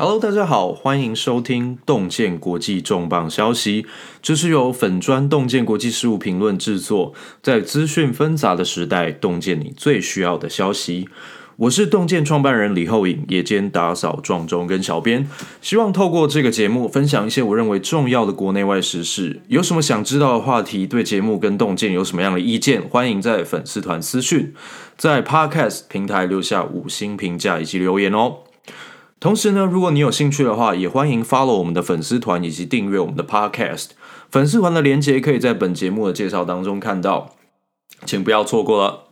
Hello，大家好，欢迎收听洞见国际重磅消息。这是由粉砖洞见国际事务评论制作，在资讯纷杂的时代，洞见你最需要的消息。我是洞见创办人李厚颖，夜间打扫撞钟跟小编，希望透过这个节目，分享一些我认为重要的国内外时事。有什么想知道的话题，对节目跟洞见有什么样的意见，欢迎在粉丝团私讯，在 Podcast 平台留下五星评价以及留言哦。同时呢，如果你有兴趣的话，也欢迎 follow 我们的粉丝团以及订阅我们的 podcast。粉丝团的连接可以在本节目的介绍当中看到，请不要错过了。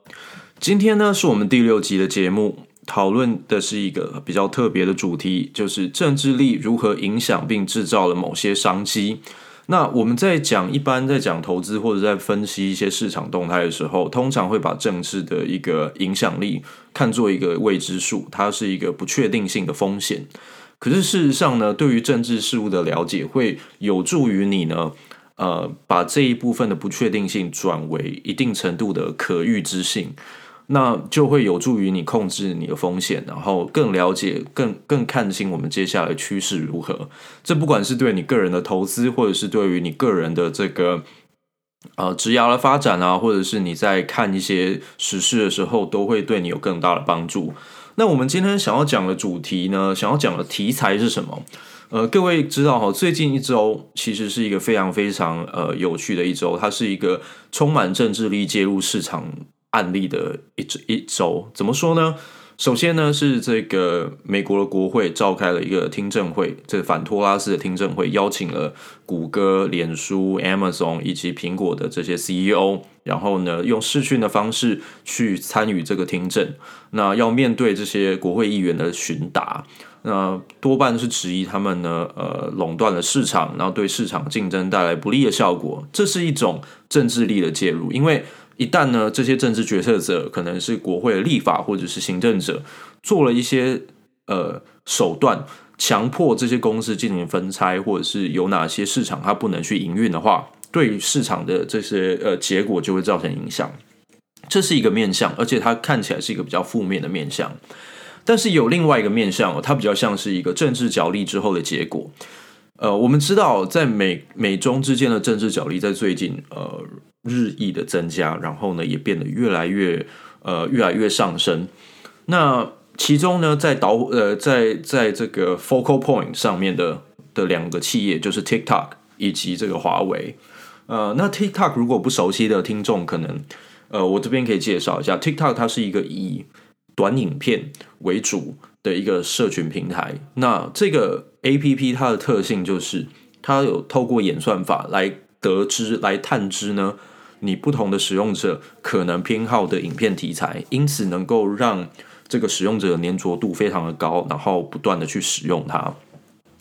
今天呢，是我们第六集的节目，讨论的是一个比较特别的主题，就是政治力如何影响并制造了某些商机。那我们在讲一般在讲投资或者在分析一些市场动态的时候，通常会把政治的一个影响力看作一个未知数，它是一个不确定性的风险。可是事实上呢，对于政治事务的了解，会有助于你呢，呃，把这一部分的不确定性转为一定程度的可预知性。那就会有助于你控制你的风险，然后更了解、更更看清我们接下来趋势如何。这不管是对你个人的投资，或者是对于你个人的这个呃职涯的发展啊，或者是你在看一些时事的时候，都会对你有更大的帮助。那我们今天想要讲的主题呢，想要讲的题材是什么？呃，各位知道哈，最近一周其实是一个非常非常呃有趣的一周，它是一个充满政治力介入市场。案例的一周一周怎么说呢？首先呢，是这个美国的国会召开了一个听证会，这个反托拉斯的听证会，邀请了谷歌、脸书、Amazon 以及苹果的这些 CEO，然后呢，用视讯的方式去参与这个听证。那要面对这些国会议员的询答，那多半是质疑他们呢，呃，垄断了市场，然后对市场竞争带来不利的效果。这是一种政治力的介入，因为。一旦呢，这些政治决策者可能是国会的立法或者是行政者，做了一些呃手段，强迫这些公司进行分拆，或者是有哪些市场它不能去营运的话，对市场的这些呃结果就会造成影响。这是一个面向，而且它看起来是一个比较负面的面向。但是有另外一个面向哦，它比较像是一个政治角力之后的结果。呃，我们知道在美美中之间的政治角力在最近呃。日益的增加，然后呢，也变得越来越呃越来越上升。那其中呢，在导呃在在这个 focal point 上面的的两个企业就是 TikTok 以及这个华为。呃，那 TikTok 如果不熟悉的听众，可能呃我这边可以介绍一下，TikTok 它是一个以短影片为主的一个社群平台。那这个 APP 它的特性就是它有透过演算法来得知来探知呢。你不同的使用者可能偏好的影片题材，因此能够让这个使用者的粘着度非常的高，然后不断的去使用它。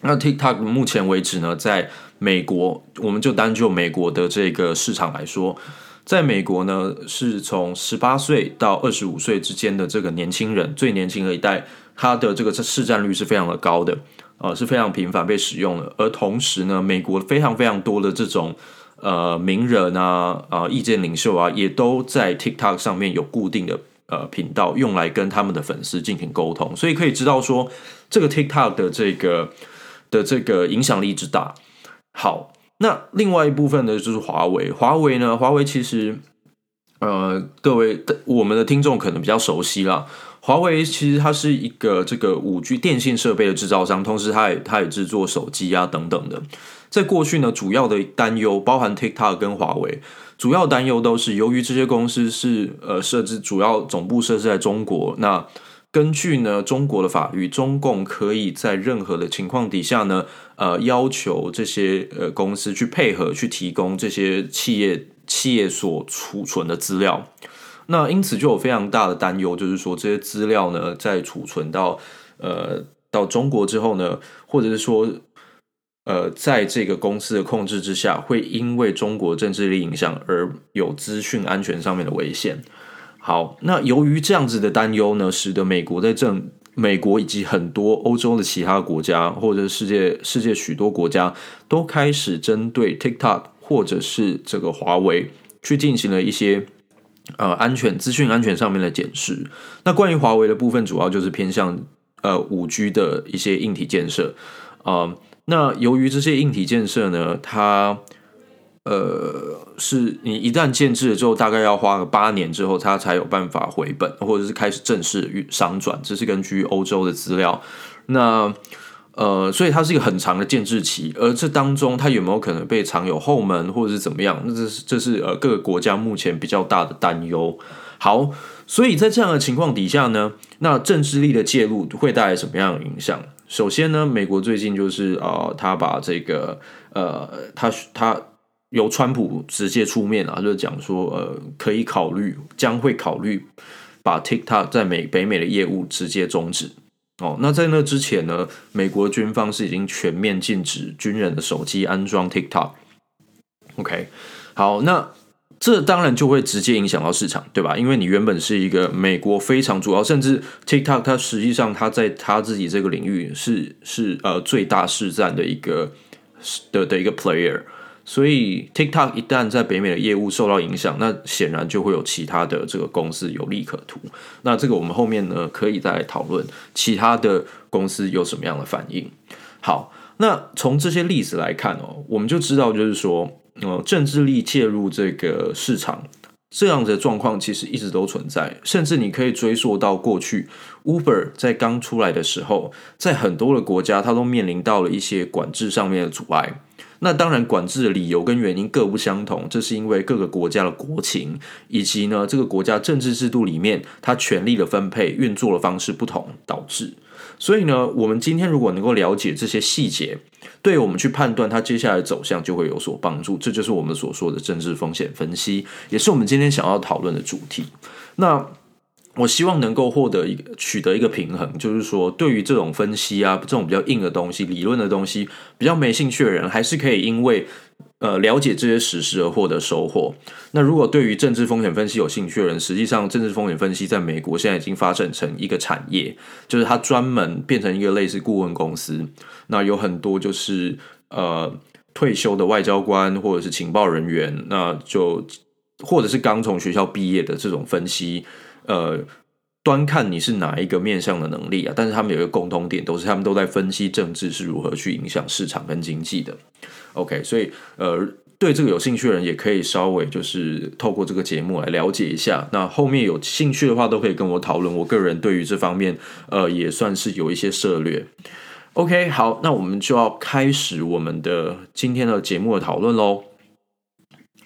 那 TikTok 目前为止呢，在美国，我们就单就美国的这个市场来说，在美国呢，是从十八岁到二十五岁之间的这个年轻人，最年轻的一代，它的这个市占率是非常的高的，呃，是非常频繁被使用的。而同时呢，美国非常非常多的这种。呃，名人啊，啊、呃，意见领袖啊，也都在 TikTok 上面有固定的呃频道，用来跟他们的粉丝进行沟通，所以可以知道说，这个 TikTok 的这个的这个影响力之大。好，那另外一部分呢，就是华为。华为呢，华为其实，呃，各位我们的听众可能比较熟悉啦。华为其实它是一个这个五 G 电信设备的制造商，同时它也它也制作手机啊等等的。在过去呢，主要的担忧包含 TikTok 跟华为，主要担忧都是由于这些公司是呃设置主要总部设置在中国。那根据呢中国的法律，中共可以在任何的情况底下呢，呃要求这些呃公司去配合去提供这些企业企业所储存的资料。那因此就有非常大的担忧，就是说这些资料呢在储存到呃到中国之后呢，或者是说。呃，在这个公司的控制之下，会因为中国政治力影响而有资讯安全上面的危险。好，那由于这样子的担忧呢，使得美国在政，美国以及很多欧洲的其他国家，或者世界世界许多国家，都开始针对 TikTok 或者是这个华为去进行了一些呃安全资讯安全上面的检视。那关于华为的部分，主要就是偏向。呃五 G 的一些硬体建设啊、那由于这些硬体建设呢，它呃是你一旦建制了之后，大概要花个八年之后，它才有办法回本，或者是开始正式商转。这是根据欧洲的资料。那呃，所以它是一个很长的建制期，而这当中它有没有可能被藏有后门，或者是怎么样？那这是这是呃各个国家目前比较大的担忧。好，所以在这样的情况底下呢，那政治力的介入会带来什么样的影响？首先呢，美国最近就是呃，他把这个呃，他他由川普直接出面啊，就讲说呃，可以考虑将会考虑把 TikTok 在美北美的业务直接终止。哦，那在那之前呢，美国军方是已经全面禁止军人的手机安装 TikTok。OK，好，那这当然就会直接影响到市场，对吧？因为你原本是一个美国非常主要，甚至 TikTok 它实际上它在它自己这个领域是是呃最大市占的一个的的一个 player。所以，TikTok 一旦在北美的业务受到影响，那显然就会有其他的这个公司有利可图。那这个我们后面呢可以再来讨论其他的公司有什么样的反应。好，那从这些例子来看哦，我们就知道就是说，呃，政治力介入这个市场这样的状况其实一直都存在，甚至你可以追溯到过去，Uber 在刚出来的时候，在很多的国家它都面临到了一些管制上面的阻碍。那当然，管制的理由跟原因各不相同，这是因为各个国家的国情，以及呢这个国家政治制度里面它权力的分配运作的方式不同导致。所以呢，我们今天如果能够了解这些细节，对我们去判断它接下来走向就会有所帮助。这就是我们所说的政治风险分析，也是我们今天想要讨论的主题。那。我希望能够获得一个取得一个平衡，就是说，对于这种分析啊，这种比较硬的东西、理论的东西，比较没兴趣的人，还是可以因为呃了解这些实而获得收获。那如果对于政治风险分析有兴趣的人，实际上政治风险分析在美国现在已经发展成一个产业，就是它专门变成一个类似顾问公司。那有很多就是呃退休的外交官或者是情报人员，那就或者是刚从学校毕业的这种分析。呃，端看你是哪一个面向的能力啊，但是他们有一个共同点，都是他们都在分析政治是如何去影响市场跟经济的。OK，所以呃，对这个有兴趣的人也可以稍微就是透过这个节目来了解一下。那后面有兴趣的话，都可以跟我讨论。我个人对于这方面呃也算是有一些涉猎。OK，好，那我们就要开始我们的今天的节目的讨论喽。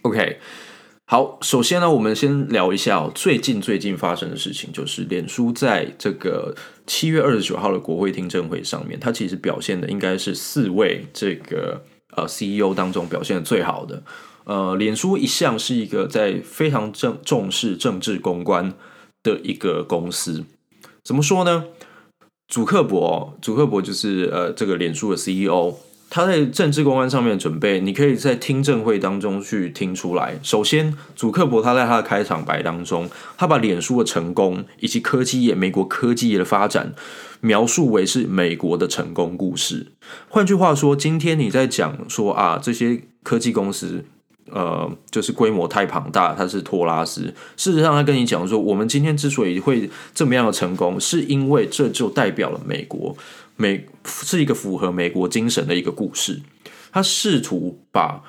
OK。好，首先呢，我们先聊一下，最近最近发生的事情，就是脸书在这个七月二十九号的国会听证会上面，它其实表现的应该是四位这个呃 CEO 当中表现的最好的。呃，脸书一向是一个在非常正重视政治公关的一个公司，怎么说呢？祖克伯，祖克伯就是呃这个脸书的 CEO。他在政治公关上面的准备，你可以在听证会当中去听出来。首先，祖克伯他在他的开场白当中，他把脸书的成功以及科技业、美国科技业的发展描述为是美国的成功故事。换句话说，今天你在讲说啊，这些科技公司，呃，就是规模太庞大，他是托拉斯。事实上，他跟你讲说，我们今天之所以会这么样的成功，是因为这就代表了美国。美是一个符合美国精神的一个故事，他试图把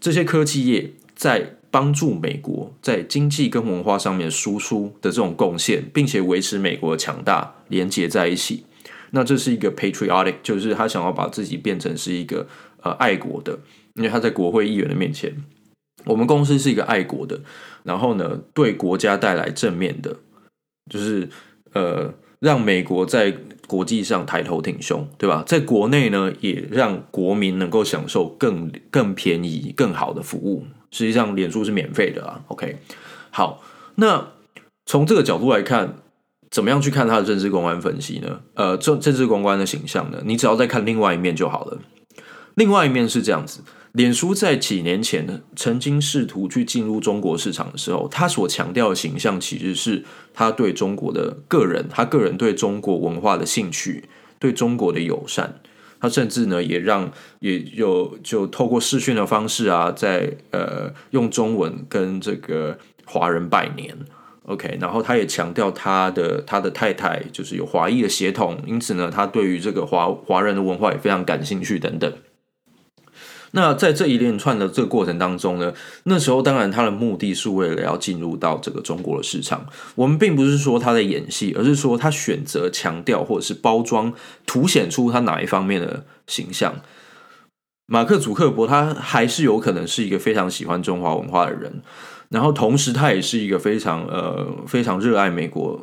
这些科技业在帮助美国在经济跟文化上面输出的这种贡献，并且维持美国的强大连接在一起。那这是一个 patriotic，就是他想要把自己变成是一个呃爱国的，因为他在国会议员的面前，我们公司是一个爱国的，然后呢，对国家带来正面的，就是呃让美国在。国际上抬头挺胸，对吧？在国内呢，也让国民能够享受更更便宜、更好的服务。实际上，脸书是免费的啊。OK，好，那从这个角度来看，怎么样去看他的政治公关分析呢？呃，政政治公关的形象呢？你只要再看另外一面就好了。另外一面是这样子。脸书在几年前，曾经试图去进入中国市场的时候，他所强调的形象其实是他对中国的个人，他个人对中国文化的兴趣，对中国的友善。他甚至呢，也让也有就透过视讯的方式啊，在呃用中文跟这个华人拜年。OK，然后他也强调他的他的太太就是有华裔的血统，因此呢，他对于这个华华人的文化也非常感兴趣等等。那在这一连串的这个过程当中呢，那时候当然他的目的是为了要进入到这个中国的市场。我们并不是说他在演戏，而是说他选择强调或者是包装，凸显出他哪一方面的形象。马克·祖克伯他还是有可能是一个非常喜欢中华文化的人。然后，同时他也是一个非常呃非常热爱美国、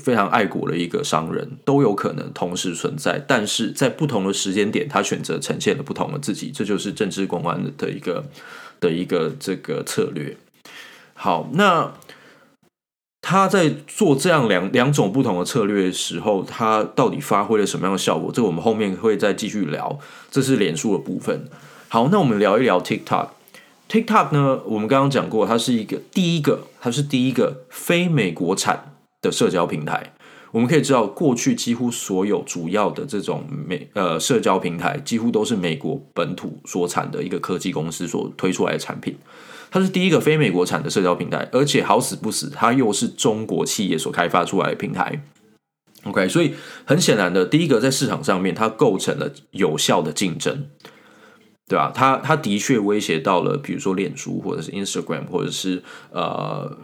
非常爱国的一个商人，都有可能同时存在。但是在不同的时间点，他选择呈现了不同的自己，这就是政治公关的一个的一个这个策略。好，那他在做这样两两种不同的策略的时候，他到底发挥了什么样的效果？这个我们后面会再继续聊。这是脸书的部分。好，那我们聊一聊 TikTok。TikTok 呢，我们刚刚讲过，它是一个第一个，它是第一个非美国产的社交平台。我们可以知道，过去几乎所有主要的这种美呃社交平台，几乎都是美国本土所产的一个科技公司所推出来的产品。它是第一个非美国产的社交平台，而且好死不死，它又是中国企业所开发出来的平台。OK，所以很显然的，第一个在市场上面，它构成了有效的竞争。对吧？它它的确威胁到了，比如说脸书或者是 Instagram，或者是呃，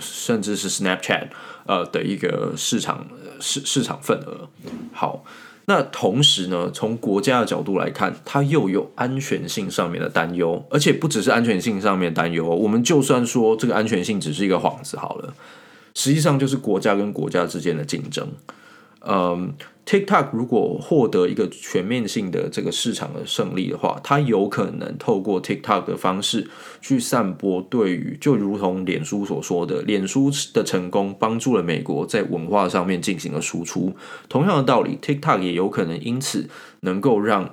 甚至是 Snapchat 呃的一个市场市市场份额。好，那同时呢，从国家的角度来看，它又有安全性上面的担忧，而且不只是安全性上面担忧。我们就算说这个安全性只是一个幌子好了，实际上就是国家跟国家之间的竞争。嗯。TikTok 如果获得一个全面性的这个市场的胜利的话，它有可能透过 TikTok 的方式去散播对于，就如同脸书所说的，脸书的成功帮助了美国在文化上面进行了输出。同样的道理，TikTok 也有可能因此能够让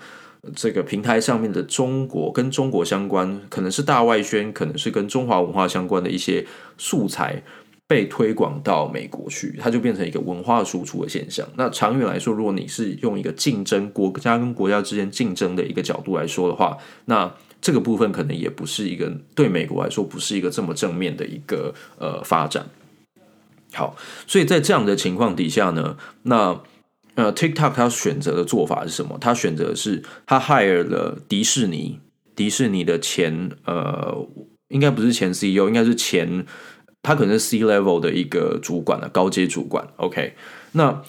这个平台上面的中国跟中国相关，可能是大外宣，可能是跟中华文化相关的一些素材。被推广到美国去，它就变成一个文化输出的现象。那长远来说，如果你是用一个竞争国家跟国家之间竞争的一个角度来说的话，那这个部分可能也不是一个对美国来说不是一个这么正面的一个呃发展。好，所以在这样的情况底下呢，那呃 TikTok 它选择的做法是什么？它选择是它 hire 了迪士尼，迪士尼的前呃应该不是前 CEO，应该是前。他可能是 C level 的一个主管了，高阶主管。OK，那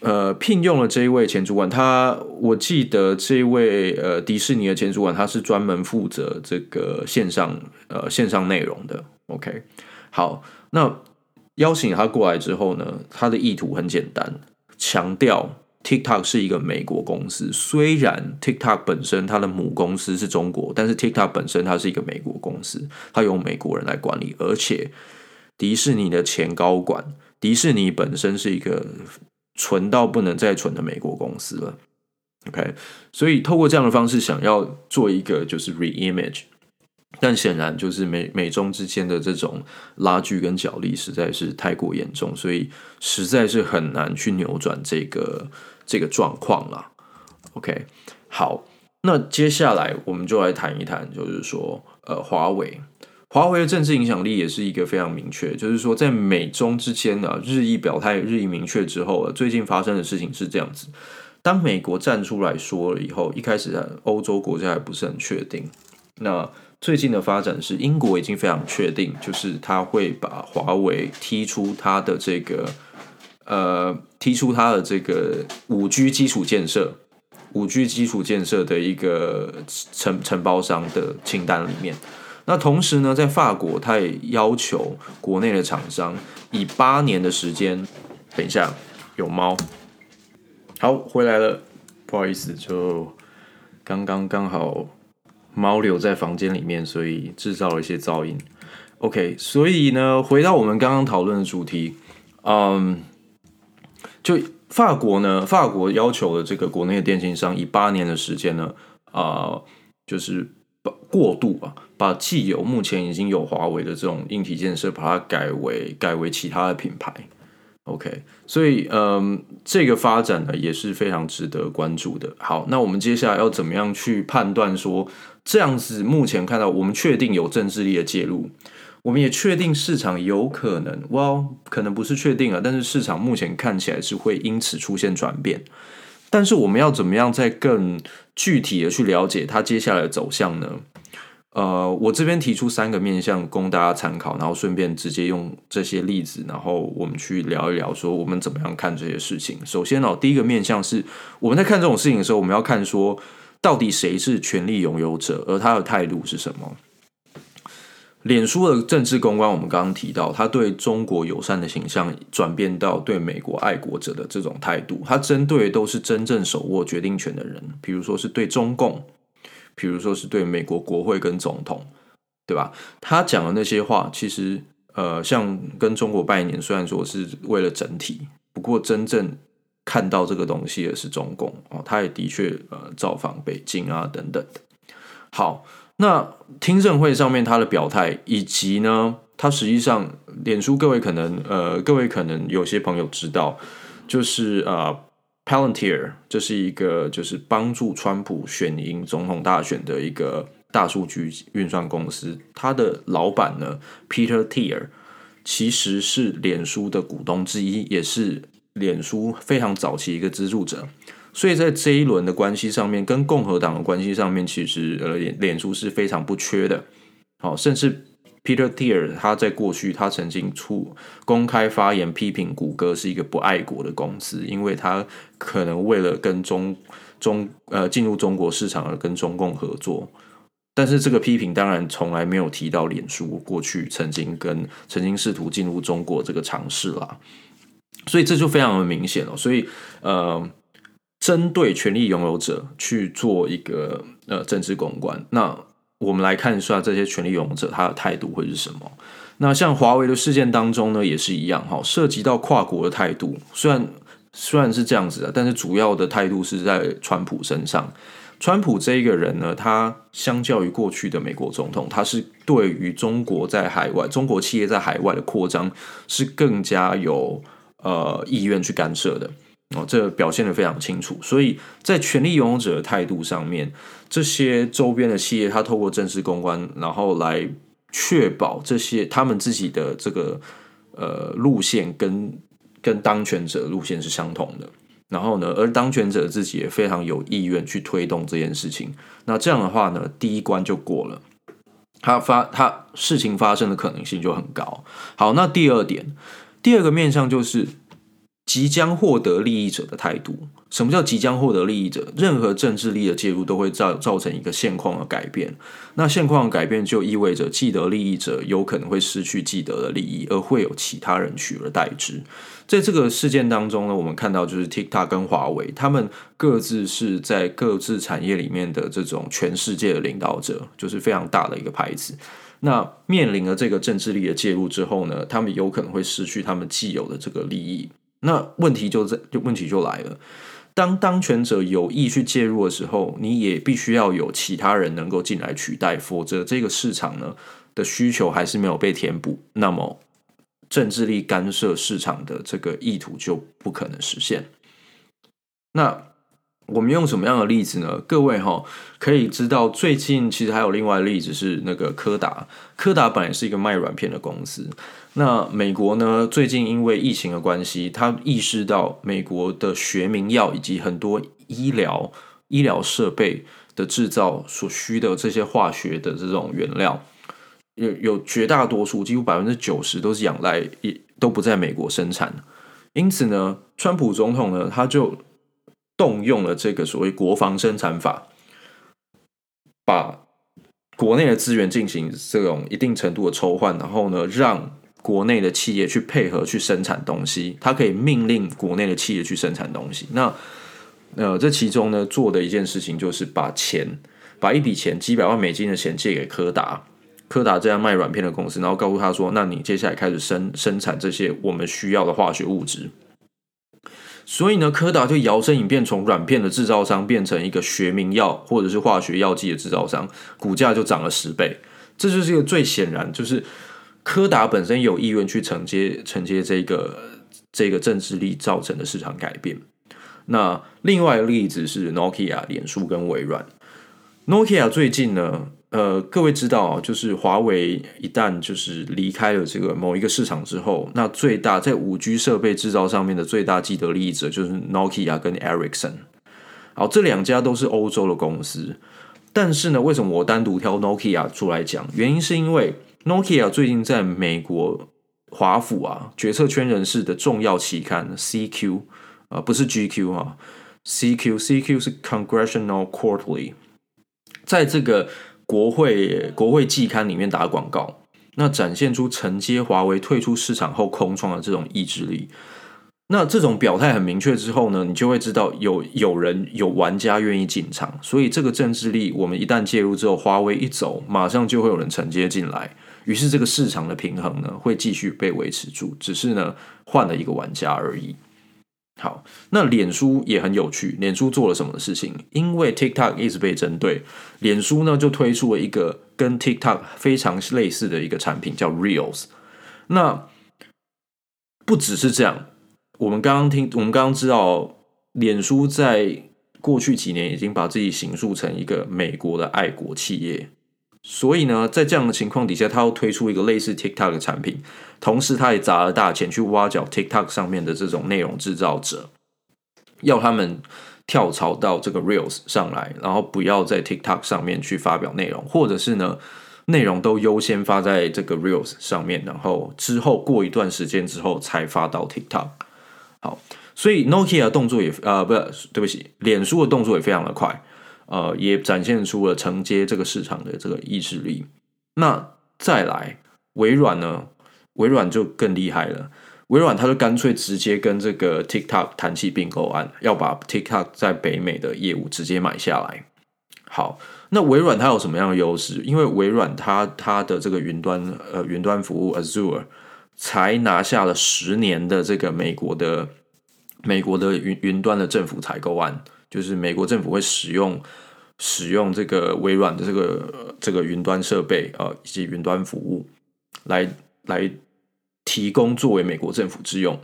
呃，聘用了这一位前主管，他我记得这一位呃迪士尼的前主管，他是专门负责这个线上呃线上内容的。OK，好，那邀请他过来之后呢，他的意图很简单，强调。TikTok 是一个美国公司，虽然 TikTok 本身它的母公司是中国，但是 TikTok 本身它是一个美国公司，它由美国人来管理，而且迪士尼的前高管，迪士尼本身是一个纯到不能再纯的美国公司了。OK，所以透过这样的方式，想要做一个就是 reimage。但显然就是美美中之间的这种拉锯跟角力实在是太过严重，所以实在是很难去扭转这个这个状况了。OK，好，那接下来我们就来谈一谈，就是说，呃，华为，华为的政治影响力也是一个非常明确，就是说，在美中之间呢，日益表态、日益明确之后啊，最近发生的事情是这样子：当美国站出来说了以后，一开始欧洲国家还不是很确定，那。最近的发展是，英国已经非常确定，就是他会把华为踢出他的这个，呃，踢出他的这个五 G 基础建设，五 G 基础建设的一个承承包商的清单里面。那同时呢，在法国，他也要求国内的厂商以八年的时间，等一下有猫，好，回来了，不好意思，就刚刚刚好。猫留在房间里面，所以制造了一些噪音。OK，所以呢，回到我们刚刚讨论的主题，嗯，就法国呢，法国要求的这个国内的电信商以八年的时间呢，啊、就是把过渡啊，把既有目前已经有华为的这种硬体建设，把它改为改为其他的品牌。OK，所以嗯，这个发展呢也是非常值得关注的。好，那我们接下来要怎么样去判断说，这样子目前看到我们确定有政治力的介入，我们也确定市场有可能，哇，可能不是确定啊，但是市场目前看起来是会因此出现转变。但是我们要怎么样再更具体的去了解它接下来的走向呢？呃，我这边提出三个面向供大家参考，然后顺便直接用这些例子，然后我们去聊一聊，说我们怎么样看这些事情。首先哦，第一个面向是我们在看这种事情的时候，我们要看说到底谁是权力拥有者，而他的态度是什么。脸书的政治公关，我们刚刚提到，他对中国友善的形象转变到对美国爱国者的这种态度，他针对的都是真正手握决定权的人，比如说是对中共。比如说是对美国国会跟总统，对吧？他讲的那些话，其实呃，像跟中国拜年，虽然说是为了整体，不过真正看到这个东西的是中共哦。他也的确呃造访北京啊等等的。好，那听证会上面他的表态，以及呢，他实际上脸书，各位可能呃，各位可能有些朋友知道，就是呃。Palantir 这是一个就是帮助川普选赢总统大选的一个大数据运算公司，他的老板呢，Peter Thiel 其实是脸书的股东之一，也是脸书非常早期一个资助者，所以在这一轮的关系上面，跟共和党的关系上面，其实呃脸脸书是非常不缺的，好，甚至。Peter Thiel 他在过去，他曾经出公开发言批评谷歌是一个不爱国的公司，因为他可能为了跟中中呃进入中国市场而跟中共合作。但是这个批评当然从来没有提到脸书过去曾经跟曾经试图进入中国这个尝试啦，所以这就非常的明显了。所以呃，针对权力拥有者去做一个呃政治公关，那。我们来看一下这些权力拥有者他的态度会是什么。那像华为的事件当中呢，也是一样哈，涉及到跨国的态度，虽然虽然是这样子的，但是主要的态度是在川普身上。川普这一个人呢，他相较于过去的美国总统，他是对于中国在海外、中国企业在海外的扩张是更加有呃意愿去干涉的。哦，这表现得非常清楚，所以在权力拥有者的态度上面，这些周边的企业，他透过正式公关，然后来确保这些他们自己的这个呃路线跟跟当权者路线是相同的，然后呢，而当权者自己也非常有意愿去推动这件事情，那这样的话呢，第一关就过了，他发他事情发生的可能性就很高。好，那第二点，第二个面向就是。即将获得利益者的态度，什么叫即将获得利益者？任何政治力的介入都会造造成一个现况的改变。那现况改变就意味着既得利益者有可能会失去既得的利益，而会有其他人取而代之。在这个事件当中呢，我们看到就是 TikTok 跟华为，他们各自是在各自产业里面的这种全世界的领导者，就是非常大的一个牌子。那面临了这个政治力的介入之后呢，他们有可能会失去他们既有的这个利益。那问题就在，就问题就来了。当当权者有意去介入的时候，你也必须要有其他人能够进来取代，否则这个市场呢的需求还是没有被填补，那么政治力干涉市场的这个意图就不可能实现。那我们用什么样的例子呢？各位哈可以知道，最近其实还有另外的例子是那个柯达，柯达本来是一个卖软片的公司。那美国呢，最近因为疫情的关系，他意识到美国的学名药以及很多医疗医疗设备的制造所需的这些化学的这种原料，有有绝大多数几乎百分之九十都是仰赖，都不在美国生产。因此呢，川普总统呢，他就。动用了这个所谓国防生产法，把国内的资源进行这种一定程度的抽换，然后呢，让国内的企业去配合去生产东西，它可以命令国内的企业去生产东西。那呃，这其中呢，做的一件事情就是把钱，把一笔钱几百万美金的钱借给柯达，柯达这样卖软片的公司，然后告诉他说：“那你接下来开始生生产这些我们需要的化学物质。”所以呢，柯达就摇身一变，从软片的制造商变成一个学名药或者是化学药剂的制造商，股价就涨了十倍。这就是一个最显然，就是柯达本身有意愿去承接承接这个这个政治力造成的市场改变。那另外一个例子是 Nokia、脸书跟微软。Nokia 最近呢，呃，各位知道，就是华为一旦就是离开了这个某一个市场之后，那最大在五 G 设备制造上面的最大既得利益者就是 Nokia 跟 Ericsson。好，这两家都是欧洲的公司，但是呢，为什么我单独挑 Nokia 出来讲？原因是因为 Nokia 最近在美国华府啊决策圈人士的重要期刊 CQ 啊、不是 GQ 啊，CQ CQ 是 Congressional Quarterly，在这个。国会国会季刊里面打广告，那展现出承接华为退出市场后空窗的这种意志力。那这种表态很明确之后呢，你就会知道有有人有玩家愿意进场，所以这个政治力，我们一旦介入之后，华为一走，马上就会有人承接进来，于是这个市场的平衡呢会继续被维持住，只是呢换了一个玩家而已。好，那脸书也很有趣。脸书做了什么事情？因为 TikTok 一直被针对，脸书呢就推出了一个跟 TikTok 非常类似的一个产品，叫 Reels。那不只是这样，我们刚刚听，我们刚刚知道，脸书在过去几年已经把自己形塑成一个美国的爱国企业。所以呢，在这样的情况底下，他要推出一个类似 TikTok 的产品，同时他也砸了大钱去挖角 TikTok 上面的这种内容制造者，要他们跳槽到这个 Reels 上来，然后不要在 TikTok 上面去发表内容，或者是呢，内容都优先发在这个 Reels 上面，然后之后过一段时间之后才发到 TikTok。好，所以 Nokia 动作也呃，不，对不起，脸书的动作也非常的快。呃，也展现出了承接这个市场的这个意志力。那再来，微软呢？微软就更厉害了。微软它就干脆直接跟这个 TikTok 谈起并购案，要把 TikTok 在北美的业务直接买下来。好，那微软它有什么样的优势？因为微软它它的这个云端呃云端服务 Azure 才拿下了十年的这个美国的美国的云云端的政府采购案。就是美国政府会使用使用这个微软的这个这个云端设备啊，以及云端服务来来提供作为美国政府之用。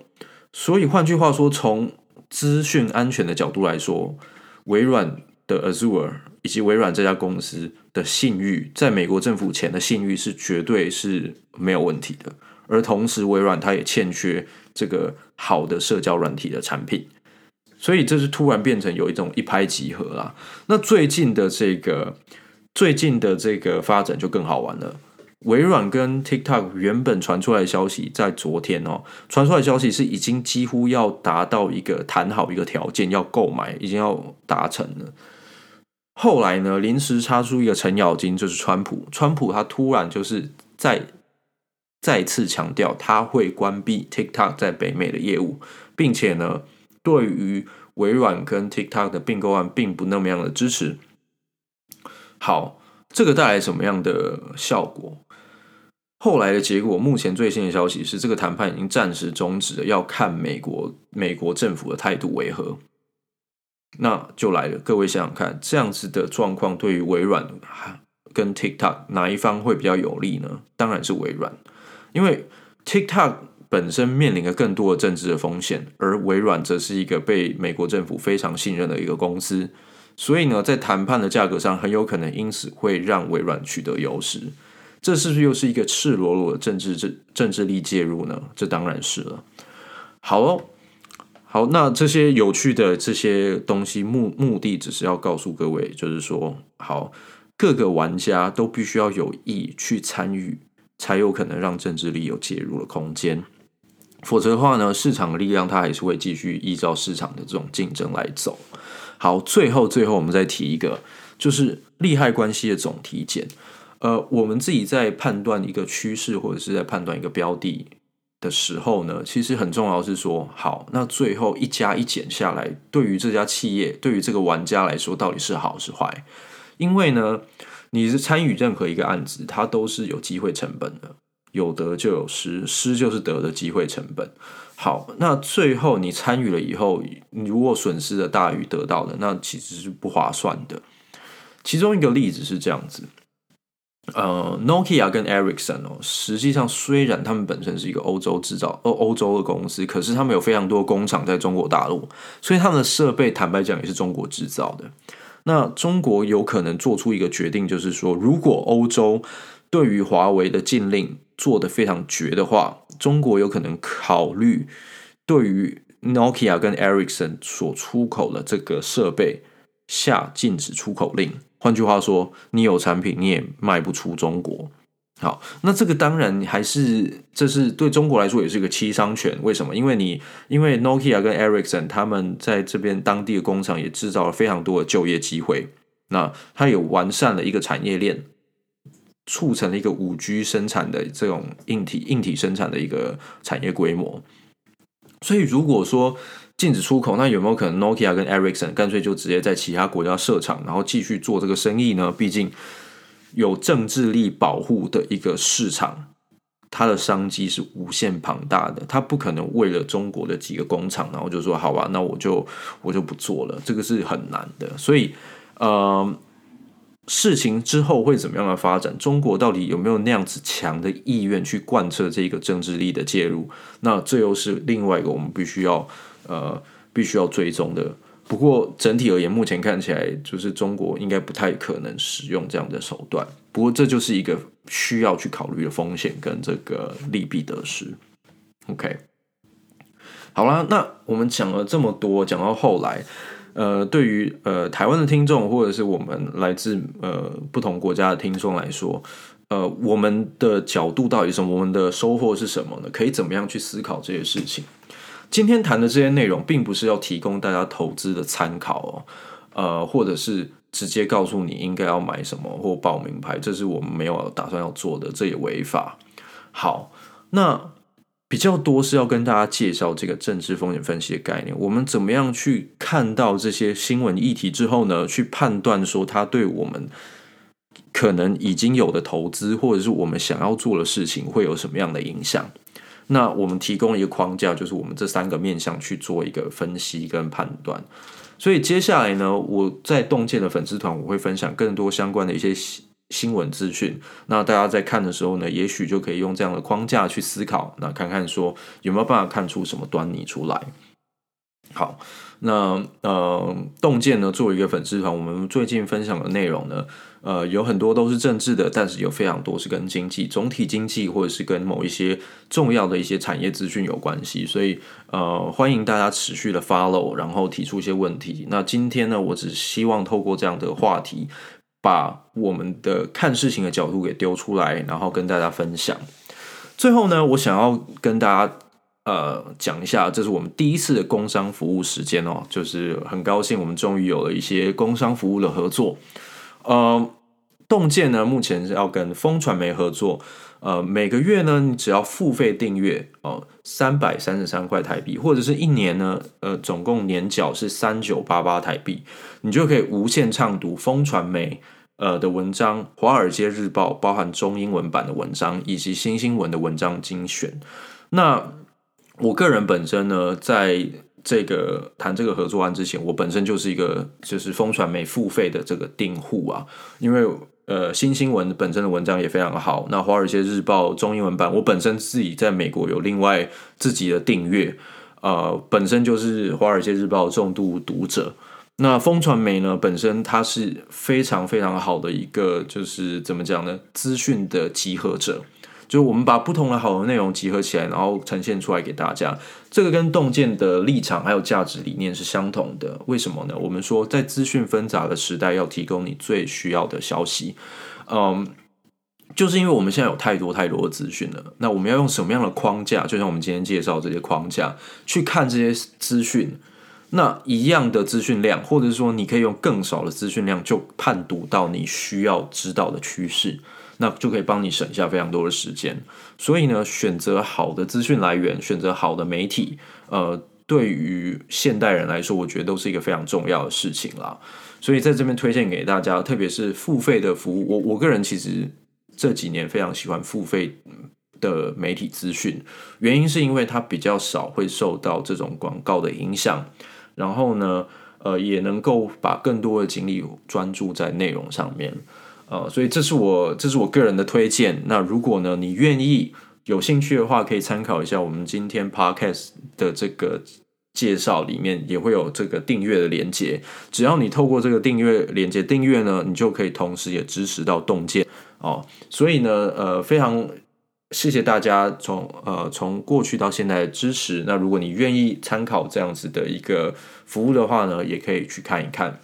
所以换句话说，从资讯安全的角度来说，微软的 Azure 以及微软这家公司的信誉，在美国政府前的信誉是绝对是没有问题的。而同时，微软它也欠缺这个好的社交软体的产品。所以这是突然变成有一种一拍即合啦。那最近的这个最近的这个发展就更好玩了。微软跟 TikTok 原本传出来的消息，在昨天哦，传出来的消息是已经几乎要达到一个谈好一个条件，要购买，已经要达成了。后来呢，临时插出一个程咬金，就是川普。川普他突然就是再再次强调，他会关闭 TikTok 在北美的业务，并且呢。对于微软跟 TikTok 的并购案，并不那么样的支持。好，这个带来什么样的效果？后来的结果，目前最新的消息是，这个谈判已经暂时终止了，要看美国美国政府的态度为何。那就来了，各位想想看，这样子的状况对于微软跟 TikTok 哪一方会比较有利呢？当然是微软，因为 TikTok。本身面临着更多的政治的风险，而微软则是一个被美国政府非常信任的一个公司，所以呢，在谈判的价格上很有可能因此会让微软取得优势。这是不是又是一个赤裸裸的政治政政治力介入呢？这当然是了。好哦，好，那这些有趣的这些东西目目的只是要告诉各位，就是说，好，各个玩家都必须要有意去参与，才有可能让政治力有介入的空间。否则的话呢，市场的力量它还是会继续依照市场的这种竞争来走。好，最后最后我们再提一个，就是利害关系的总体检。呃，我们自己在判断一个趋势或者是在判断一个标的的时候呢，其实很重要是说，好，那最后一加一减下来，对于这家企业，对于这个玩家来说，到底是好是坏？因为呢，你是参与任何一个案子，它都是有机会成本的。有得就有失，失就是得的机会成本。好，那最后你参与了以后，你如果损失的大于得到的，那其实是不划算的。其中一个例子是这样子，呃，Nokia 跟 Ericsson 哦，实际上虽然他们本身是一个欧洲制造、欧欧洲的公司，可是他们有非常多工厂在中国大陆，所以他们的设备坦白讲也是中国制造的。那中国有可能做出一个决定，就是说，如果欧洲对于华为的禁令做得非常绝的话，中国有可能考虑对于 Nokia 跟 Ericsson 所出口的这个设备下禁止出口令。换句话说，你有产品你也卖不出中国。好，那这个当然还是这是对中国来说也是一个七伤拳。为什么？因为你因为 Nokia 跟 Ericsson 他们在这边当地的工厂也制造了非常多的就业机会。那它有完善了一个产业链，促成了一个五 G 生产的这种硬体硬体生产的一个产业规模。所以如果说禁止出口，那有没有可能 Nokia 跟 Ericsson 干脆就直接在其他国家设厂，然后继续做这个生意呢？毕竟有政治力保护的一个市场，它的商机是无限庞大的。它不可能为了中国的几个工厂，然后就说好吧，那我就我就不做了。这个是很难的。所以，呃，事情之后会怎么样的发展？中国到底有没有那样子强的意愿去贯彻这个政治力的介入？那这又是另外一个我们必须要。呃，必须要追踪的。不过整体而言，目前看起来就是中国应该不太可能使用这样的手段。不过这就是一个需要去考虑的风险跟这个利弊得失。OK，好啦，那我们讲了这么多，讲到后来，呃，对于呃台湾的听众或者是我们来自呃不同国家的听众来说，呃，我们的角度到底是什么？我们的收获是什么呢？可以怎么样去思考这些事情？今天谈的这些内容，并不是要提供大家投资的参考哦，呃，或者是直接告诉你应该要买什么或报名牌，这是我们没有打算要做的，这也违法。好，那比较多是要跟大家介绍这个政治风险分析的概念，我们怎么样去看到这些新闻议题之后呢，去判断说它对我们可能已经有的投资，或者是我们想要做的事情会有什么样的影响。那我们提供一个框架，就是我们这三个面向去做一个分析跟判断。所以接下来呢，我在洞见的粉丝团，我会分享更多相关的一些新闻资讯。那大家在看的时候呢，也许就可以用这样的框架去思考，那看看说有没有办法看出什么端倪出来。好，那呃，洞见呢，作为一个粉丝团，我们最近分享的内容呢。呃，有很多都是政治的，但是有非常多是跟经济、总体经济或者是跟某一些重要的一些产业资讯有关系，所以呃，欢迎大家持续的 follow，然后提出一些问题。那今天呢，我只希望透过这样的话题，把我们的看事情的角度给丢出来，然后跟大家分享。最后呢，我想要跟大家呃讲一下，这是我们第一次的工商服务时间哦，就是很高兴我们终于有了一些工商服务的合作。呃，洞见呢，目前是要跟风传媒合作。呃，每个月呢，你只要付费订阅哦，三百三十三块台币，或者是一年呢，呃，总共年缴是三九八八台币，你就可以无限畅读风传媒呃的文章，《华尔街日报》包含中英文版的文章，以及新新闻的文章精选。那我个人本身呢，在这个谈这个合作案之前，我本身就是一个就是风传媒付费的这个订户啊，因为呃新新闻本身的文章也非常好。那华尔街日报中英文版，我本身自己在美国有另外自己的订阅，呃，本身就是华尔街日报重度读者。那风传媒呢，本身它是非常非常好的一个，就是怎么讲呢，资讯的集合者。就我们把不同的好的内容集合起来，然后呈现出来给大家。这个跟洞见的立场还有价值理念是相同的。为什么呢？我们说在资讯纷杂的时代，要提供你最需要的消息。嗯，就是因为我们现在有太多太多的资讯了。那我们要用什么样的框架？就像我们今天介绍这些框架去看这些资讯。那一样的资讯量，或者说你可以用更少的资讯量，就判读到你需要知道的趋势。那就可以帮你省下非常多的时间，所以呢，选择好的资讯来源，选择好的媒体，呃，对于现代人来说，我觉得都是一个非常重要的事情啦。所以在这边推荐给大家，特别是付费的服务，我我个人其实这几年非常喜欢付费的媒体资讯，原因是因为它比较少会受到这种广告的影响，然后呢，呃，也能够把更多的精力专注在内容上面。呃，所以这是我这是我个人的推荐。那如果呢，你愿意有兴趣的话，可以参考一下我们今天 podcast 的这个介绍里面也会有这个订阅的连接，只要你透过这个订阅连接订阅呢，你就可以同时也支持到洞见哦。所以呢，呃，非常谢谢大家从呃从过去到现在的支持。那如果你愿意参考这样子的一个服务的话呢，也可以去看一看。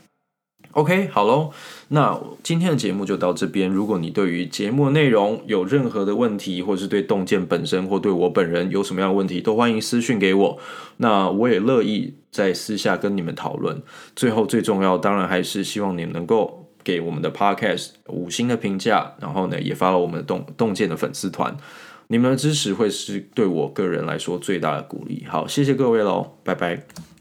OK，好喽，那今天的节目就到这边。如果你对于节目的内容有任何的问题，或是对洞见本身或对我本人有什么样的问题，都欢迎私讯给我。那我也乐意在私下跟你们讨论。最后最重要，当然还是希望你们能够给我们的 Podcast 五星的评价，然后呢，也发了我们的洞洞见的粉丝团。你们的支持会是对我个人来说最大的鼓励。好，谢谢各位喽，拜拜。